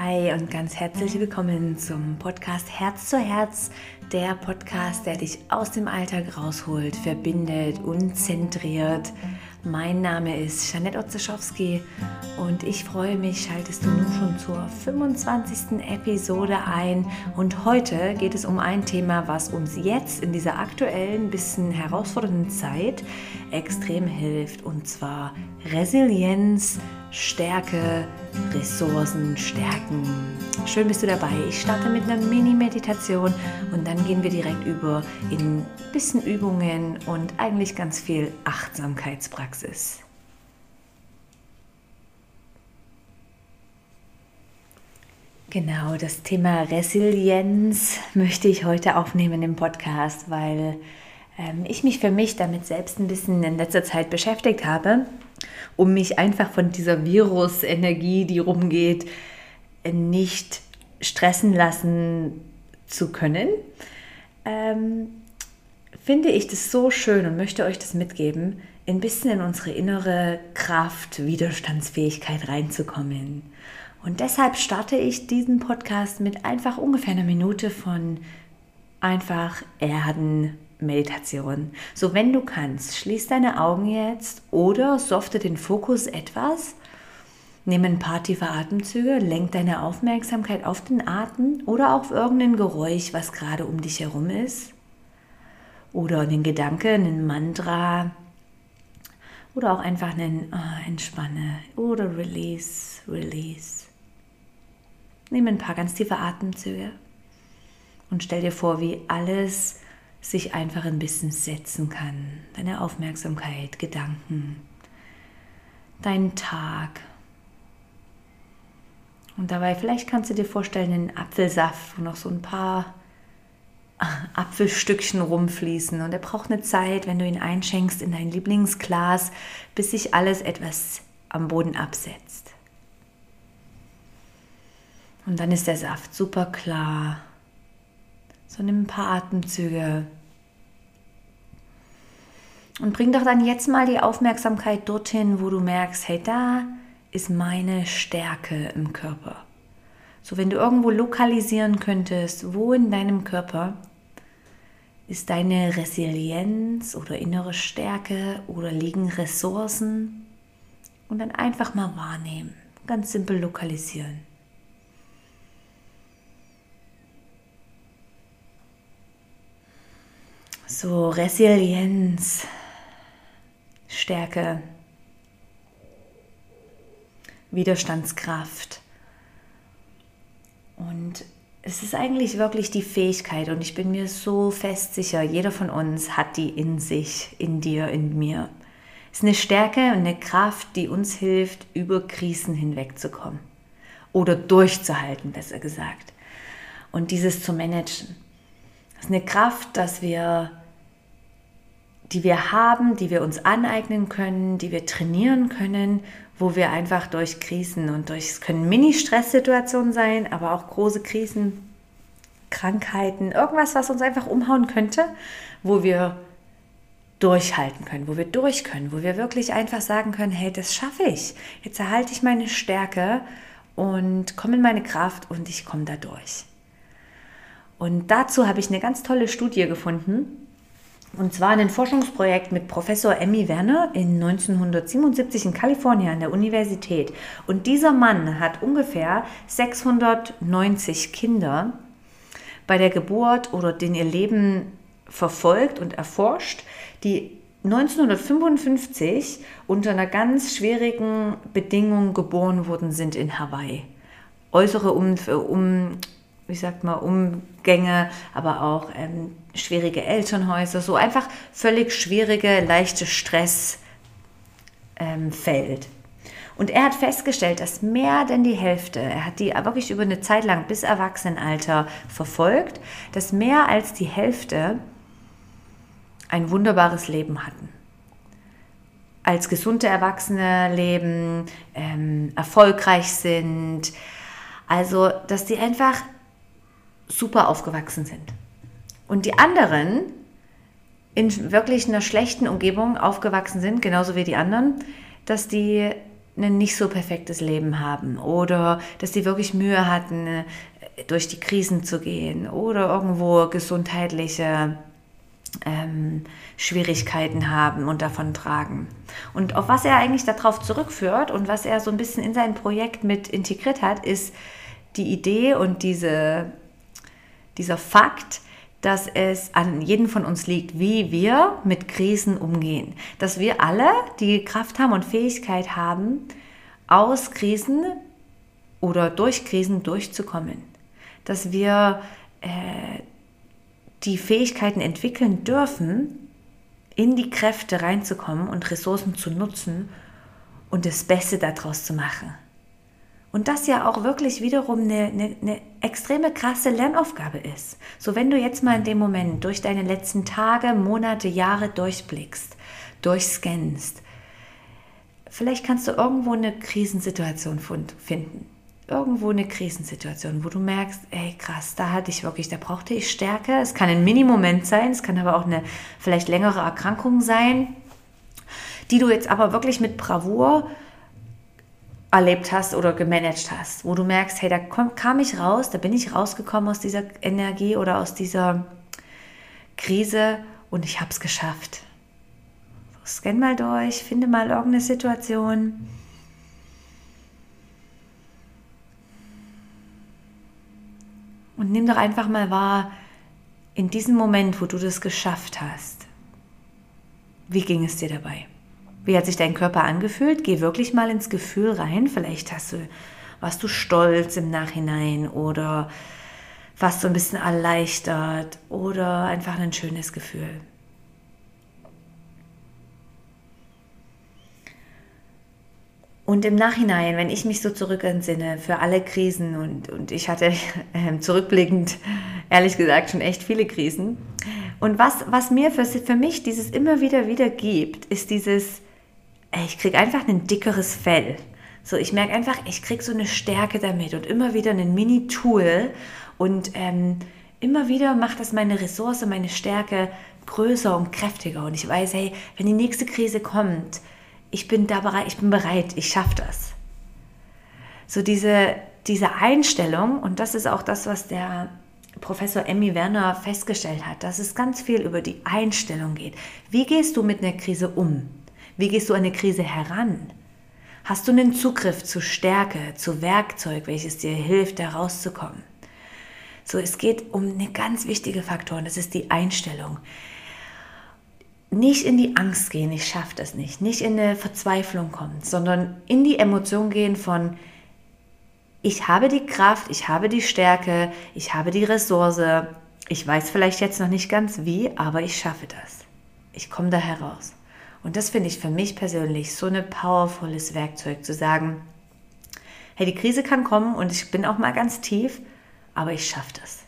Hi und ganz herzlich willkommen zum Podcast Herz zu Herz, der Podcast, der dich aus dem Alltag rausholt, verbindet und zentriert. Mein Name ist Janette Otzeschowski und ich freue mich, schaltest du nun schon zur 25. Episode ein. Und heute geht es um ein Thema, was uns jetzt in dieser aktuellen, bisschen herausfordernden Zeit extrem hilft, und zwar Resilienz, Stärke, Ressourcen, Stärken. Schön bist du dabei. Ich starte mit einer Mini-Meditation und dann gehen wir direkt über in ein bisschen Übungen und eigentlich ganz viel Achtsamkeitspraxis. Genau, das Thema Resilienz möchte ich heute aufnehmen im Podcast, weil ähm, ich mich für mich damit selbst ein bisschen in letzter Zeit beschäftigt habe um mich einfach von dieser Virusenergie, die rumgeht, nicht stressen lassen zu können, ähm, finde ich das so schön und möchte euch das mitgeben, ein bisschen in unsere innere Kraft, Widerstandsfähigkeit reinzukommen. Und deshalb starte ich diesen Podcast mit einfach ungefähr einer Minute von einfach Erden, Meditation. So, wenn du kannst, schließ deine Augen jetzt oder softe den Fokus etwas. Nimm ein paar tiefe Atemzüge, lenk deine Aufmerksamkeit auf den Atem oder auf irgendein Geräusch, was gerade um dich herum ist. Oder einen Gedanke, einen Mantra. Oder auch einfach einen oh, Entspanne oder Release, Release. Nimm ein paar ganz tiefe Atemzüge und stell dir vor, wie alles sich einfach ein bisschen setzen kann. Deine Aufmerksamkeit, Gedanken, deinen Tag. Und dabei, vielleicht kannst du dir vorstellen, einen Apfelsaft, wo noch so ein paar Apfelstückchen rumfließen. Und er braucht eine Zeit, wenn du ihn einschenkst in dein Lieblingsglas, bis sich alles etwas am Boden absetzt. Und dann ist der Saft super klar so nimm ein paar Atemzüge. Und bring doch dann jetzt mal die Aufmerksamkeit dorthin, wo du merkst, hey, da ist meine Stärke im Körper. So, wenn du irgendwo lokalisieren könntest, wo in deinem Körper ist deine Resilienz oder innere Stärke oder liegen Ressourcen und dann einfach mal wahrnehmen, ganz simpel lokalisieren. So Resilienz, Stärke, Widerstandskraft. Und es ist eigentlich wirklich die Fähigkeit und ich bin mir so fest sicher, jeder von uns hat die in sich, in dir, in mir. Es ist eine Stärke und eine Kraft, die uns hilft, über Krisen hinwegzukommen oder durchzuhalten, besser gesagt. Und dieses zu managen. Es ist eine Kraft, dass wir die wir haben, die wir uns aneignen können, die wir trainieren können, wo wir einfach durch Krisen und durch, es können Mini-Stresssituationen sein, aber auch große Krisen, Krankheiten, irgendwas, was uns einfach umhauen könnte, wo wir durchhalten können, wo wir durch können, wo wir wirklich einfach sagen können, hey, das schaffe ich. Jetzt erhalte ich meine Stärke und komme in meine Kraft und ich komme da durch. Und dazu habe ich eine ganz tolle Studie gefunden, und zwar ein Forschungsprojekt mit Professor Emmy Werner in 1977 in Kalifornien an der Universität. Und dieser Mann hat ungefähr 690 Kinder bei der Geburt oder den ihr Leben verfolgt und erforscht, die 1955 unter einer ganz schwierigen Bedingung geboren worden sind in Hawaii. Äußere um, um wie sagt man, Umgänge, aber auch ähm, schwierige Elternhäuser, so einfach völlig schwierige, leichte Stressfeld. Ähm, und er hat festgestellt, dass mehr denn die Hälfte, er hat die wirklich über eine Zeit lang bis Erwachsenenalter verfolgt, dass mehr als die Hälfte ein wunderbares Leben hatten. Als gesunde Erwachsene leben, ähm, erfolgreich sind. Also, dass die einfach super aufgewachsen sind. Und die anderen in wirklich einer schlechten Umgebung aufgewachsen sind, genauso wie die anderen, dass die ein nicht so perfektes Leben haben oder dass sie wirklich Mühe hatten, äh, durch die Krisen zu gehen oder irgendwo gesundheitliche ähm, Schwierigkeiten haben und davon tragen. Und auf was er eigentlich darauf zurückführt und was er so ein bisschen in sein Projekt mit integriert hat, ist die Idee und diese, dieser Fakt, dass es an jedem von uns liegt, wie wir mit Krisen umgehen. Dass wir alle die Kraft haben und Fähigkeit haben, aus Krisen oder durch Krisen durchzukommen. Dass wir äh, die Fähigkeiten entwickeln dürfen, in die Kräfte reinzukommen und Ressourcen zu nutzen und das Beste daraus zu machen. Und das ja auch wirklich wiederum eine, eine, eine, extreme krasse Lernaufgabe ist. So wenn du jetzt mal in dem Moment durch deine letzten Tage, Monate, Jahre durchblickst, durchscannst, vielleicht kannst du irgendwo eine Krisensituation finden irgendwo eine Krisensituation, wo du merkst, ey krass, da hatte ich wirklich, da brauchte ich Stärke. Es kann ein Mini-Moment sein, es kann aber auch eine vielleicht längere Erkrankung sein, die du jetzt aber wirklich mit Bravour erlebt hast oder gemanagt hast, wo du merkst, hey, da komm, kam ich raus, da bin ich rausgekommen aus dieser Energie oder aus dieser Krise und ich habe es geschafft. Scan mal durch, finde mal irgendeine Situation Und nimm doch einfach mal wahr, in diesem Moment, wo du das geschafft hast, wie ging es dir dabei? Wie hat sich dein Körper angefühlt? Geh wirklich mal ins Gefühl rein. Vielleicht hast du, warst du stolz im Nachhinein oder warst du ein bisschen erleichtert oder einfach ein schönes Gefühl. Und im Nachhinein, wenn ich mich so zurück entsinne für alle Krisen und, und ich hatte äh, zurückblickend, ehrlich gesagt, schon echt viele Krisen. Und was, was mir für, für mich dieses immer wieder wieder gibt, ist dieses, ich kriege einfach ein dickeres Fell. So, ich merke einfach, ich kriege so eine Stärke damit und immer wieder ein Mini-Tool und ähm, immer wieder macht das meine Ressource, meine Stärke größer und kräftiger. Und ich weiß, hey, wenn die nächste Krise kommt, ich bin da bereit, ich bin bereit, ich schaffe das. So diese, diese Einstellung, und das ist auch das, was der Professor Emmy Werner festgestellt hat, dass es ganz viel über die Einstellung geht. Wie gehst du mit einer Krise um? Wie gehst du an eine Krise heran? Hast du einen Zugriff zu Stärke, zu Werkzeug, welches dir hilft, da rauszukommen? So, es geht um eine ganz wichtige Faktor, und das ist die Einstellung nicht in die Angst gehen, ich schaffe das nicht, nicht in eine Verzweiflung kommen, sondern in die Emotion gehen von, ich habe die Kraft, ich habe die Stärke, ich habe die Ressource, ich weiß vielleicht jetzt noch nicht ganz wie, aber ich schaffe das. Ich komme da heraus. Und das finde ich für mich persönlich so ein powervolles Werkzeug zu sagen, hey, die Krise kann kommen und ich bin auch mal ganz tief, aber ich schaffe das.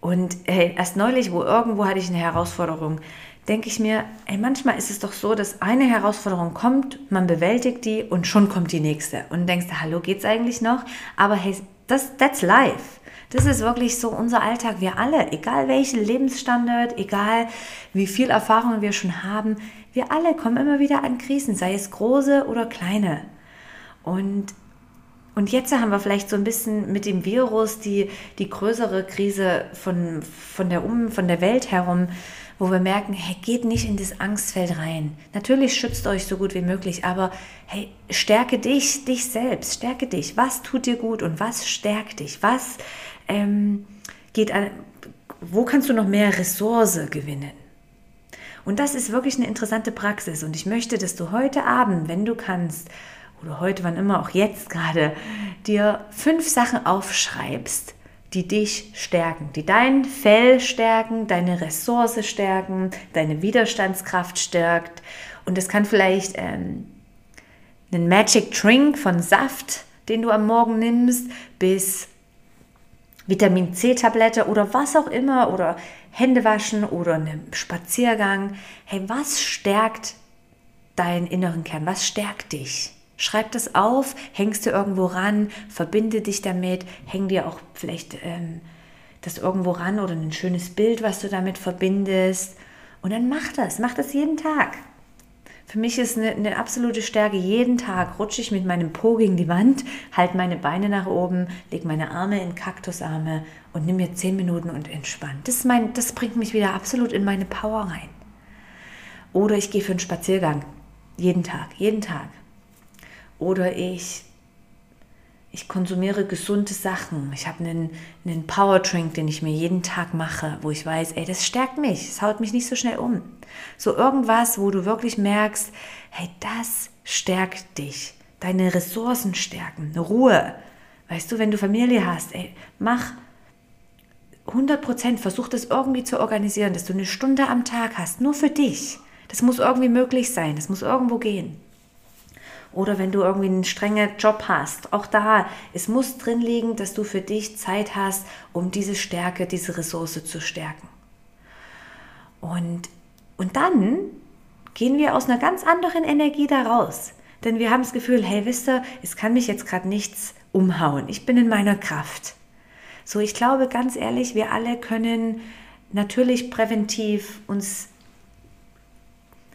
Und hey, erst neulich, wo irgendwo hatte ich eine Herausforderung, denke ich mir, ey, manchmal ist es doch so, dass eine Herausforderung kommt, man bewältigt die und schon kommt die nächste. Und denkst, hallo, geht's eigentlich noch? Aber hey, das, that's life. Das ist wirklich so unser Alltag. Wir alle, egal welchen Lebensstandard, egal wie viel Erfahrung wir schon haben, wir alle kommen immer wieder an Krisen, sei es große oder kleine. Und, und jetzt haben wir vielleicht so ein bisschen mit dem Virus die, die größere Krise von, von, der um, von der Welt herum wo wir merken, hey, geht nicht in das Angstfeld rein. Natürlich schützt euch so gut wie möglich, aber hey, stärke dich, dich selbst, stärke dich. Was tut dir gut und was stärkt dich? Was ähm, geht an, wo kannst du noch mehr Ressource gewinnen? Und das ist wirklich eine interessante Praxis und ich möchte, dass du heute Abend, wenn du kannst, oder heute, wann immer, auch jetzt gerade, dir fünf Sachen aufschreibst, die dich stärken, die dein Fell stärken, deine Ressource stärken, deine Widerstandskraft stärkt. Und es kann vielleicht ähm, ein Magic Drink von Saft, den du am Morgen nimmst, bis Vitamin C-Tablette oder was auch immer oder Hände waschen oder einen Spaziergang. Hey, was stärkt deinen inneren Kern? Was stärkt dich? Schreib das auf, hängst du irgendwo ran, verbinde dich damit, häng dir auch vielleicht ähm, das irgendwo ran oder ein schönes Bild, was du damit verbindest. Und dann mach das, mach das jeden Tag. Für mich ist eine, eine, absolute Stärke, jeden Tag rutsche ich mit meinem Po gegen die Wand, halte meine Beine nach oben, lege meine Arme in Kaktusarme und nehme mir zehn Minuten und entspanne. Das, mein, das bringt mich wieder absolut in meine Power rein. Oder ich gehe für einen Spaziergang. Jeden Tag, jeden Tag. Oder ich ich konsumiere gesunde Sachen. Ich habe einen, einen Power Drink, den ich mir jeden Tag mache, wo ich weiß, ey, das stärkt mich, es haut mich nicht so schnell um. So irgendwas, wo du wirklich merkst, hey, das stärkt dich. Deine Ressourcen stärken, eine Ruhe. Weißt du, wenn du Familie hast, ey, mach 100 Prozent, versuch das irgendwie zu organisieren, dass du eine Stunde am Tag hast, nur für dich. Das muss irgendwie möglich sein, das muss irgendwo gehen. Oder wenn du irgendwie einen strengen Job hast, auch da, es muss drin liegen, dass du für dich Zeit hast, um diese Stärke, diese Ressource zu stärken. Und, und dann gehen wir aus einer ganz anderen Energie da raus. Denn wir haben das Gefühl, hey, wisst ihr, es kann mich jetzt gerade nichts umhauen. Ich bin in meiner Kraft. So, ich glaube ganz ehrlich, wir alle können natürlich präventiv uns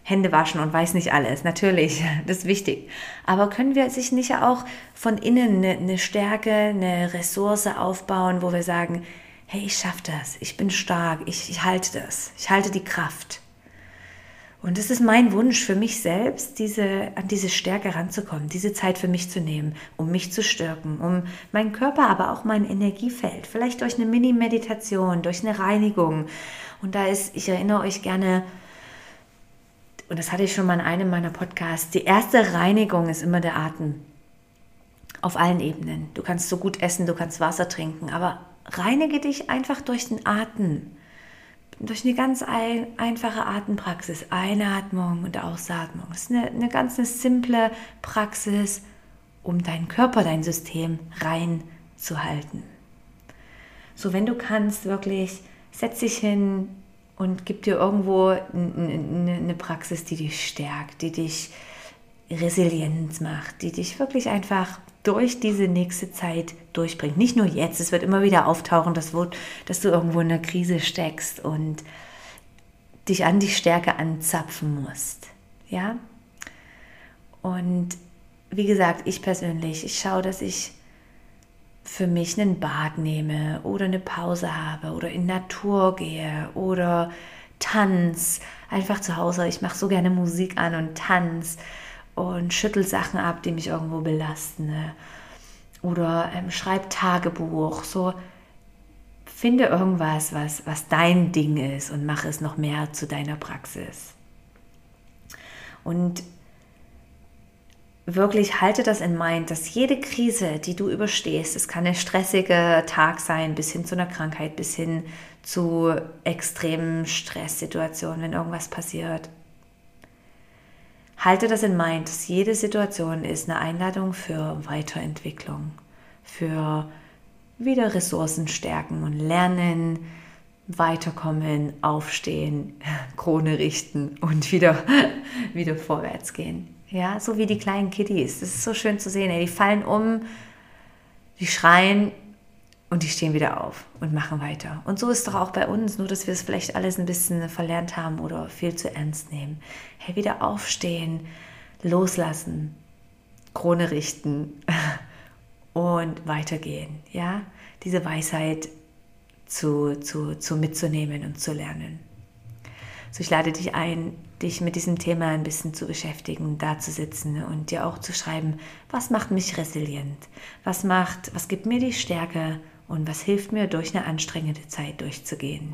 Hände waschen und weiß nicht alles. Natürlich, das ist wichtig. Aber können wir sich nicht auch von innen eine, eine Stärke, eine Ressource aufbauen, wo wir sagen, hey, ich schaffe das, ich bin stark, ich, ich halte das, ich halte die Kraft. Und das ist mein Wunsch für mich selbst, diese, an diese Stärke ranzukommen, diese Zeit für mich zu nehmen, um mich zu stärken, um meinen Körper, aber auch mein Energiefeld, vielleicht durch eine Mini-Meditation, durch eine Reinigung. Und da ist, ich erinnere euch gerne und das hatte ich schon mal in einem meiner Podcasts, die erste Reinigung ist immer der Atem. Auf allen Ebenen. Du kannst so gut essen, du kannst Wasser trinken, aber reinige dich einfach durch den Atem. Durch eine ganz ein, einfache Atempraxis. Einatmung und Ausatmung. Das ist eine, eine ganz eine simple Praxis, um deinen Körper, dein System rein zu halten. So, wenn du kannst, wirklich, setz dich hin, und gib dir irgendwo eine Praxis, die dich stärkt, die dich resilient macht, die dich wirklich einfach durch diese nächste Zeit durchbringt. Nicht nur jetzt, es wird immer wieder auftauchen, dass, dass du irgendwo in einer Krise steckst und dich an die Stärke anzapfen musst. Ja? Und wie gesagt, ich persönlich, ich schaue, dass ich für mich einen Bad nehme oder eine Pause habe oder in Natur gehe oder Tanz, einfach zu Hause. Ich mache so gerne Musik an und Tanz und schüttel Sachen ab, die mich irgendwo belasten. Ne? Oder ähm, schreib Tagebuch. So finde irgendwas, was, was dein Ding ist und mach es noch mehr zu deiner Praxis. Und wirklich halte das in Mind, dass jede Krise, die du überstehst, es kann ein stressiger Tag sein, bis hin zu einer Krankheit, bis hin zu extremen Stresssituationen, wenn irgendwas passiert. Halte das in Mind, dass jede Situation ist eine Einladung für Weiterentwicklung, für wieder Ressourcen stärken und lernen, weiterkommen, aufstehen, Krone richten und wieder, wieder vorwärts gehen. Ja, so wie die kleinen Kiddies. Das ist so schön zu sehen. Ey. Die fallen um, die schreien und die stehen wieder auf und machen weiter. Und so ist doch auch bei uns, nur dass wir es vielleicht alles ein bisschen verlernt haben oder viel zu ernst nehmen. Hey, wieder aufstehen, loslassen, Krone richten und weitergehen. Ja, diese Weisheit zu, zu, zu mitzunehmen und zu lernen. So, ich lade dich ein, dich mit diesem Thema ein bisschen zu beschäftigen, da zu sitzen und dir auch zu schreiben, was macht mich resilient? Was macht, was gibt mir die Stärke und was hilft mir durch eine anstrengende Zeit durchzugehen?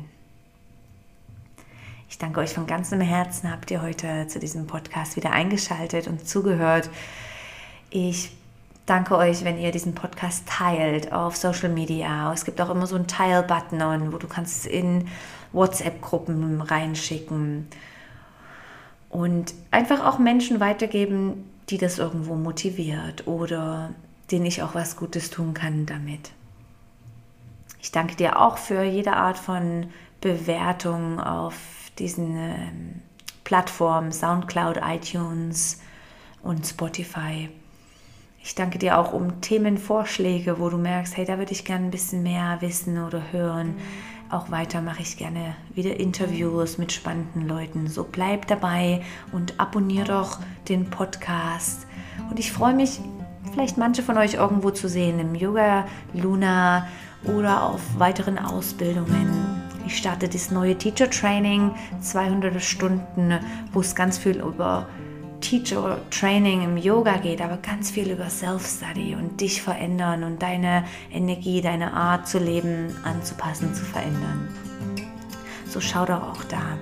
Ich danke euch von ganzem Herzen, habt ihr heute zu diesem Podcast wieder eingeschaltet und zugehört. Ich danke euch, wenn ihr diesen Podcast teilt auf Social Media. Es gibt auch immer so einen Teil-Button, wo du kannst in WhatsApp-Gruppen reinschicken und einfach auch Menschen weitergeben, die das irgendwo motiviert oder denen ich auch was Gutes tun kann damit. Ich danke dir auch für jede Art von Bewertung auf diesen ähm, Plattformen, SoundCloud, iTunes und Spotify. Ich danke dir auch um Themenvorschläge, wo du merkst, hey, da würde ich gerne ein bisschen mehr wissen oder hören. auch weiter mache ich gerne wieder Interviews mit spannenden Leuten. So bleib dabei und abonniere doch den Podcast. Und ich freue mich, vielleicht manche von euch irgendwo zu sehen im Yoga Luna oder auf weiteren Ausbildungen. Ich starte das neue Teacher Training, 200 Stunden, wo es ganz viel über Teacher Training im Yoga geht, aber ganz viel über Self-Study und dich verändern und deine Energie, deine Art zu leben anzupassen, zu verändern. So schau doch auch da.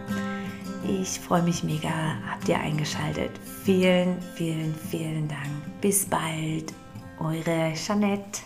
Ich freue mich mega, habt ihr eingeschaltet. Vielen, vielen, vielen Dank. Bis bald, eure Jeanette.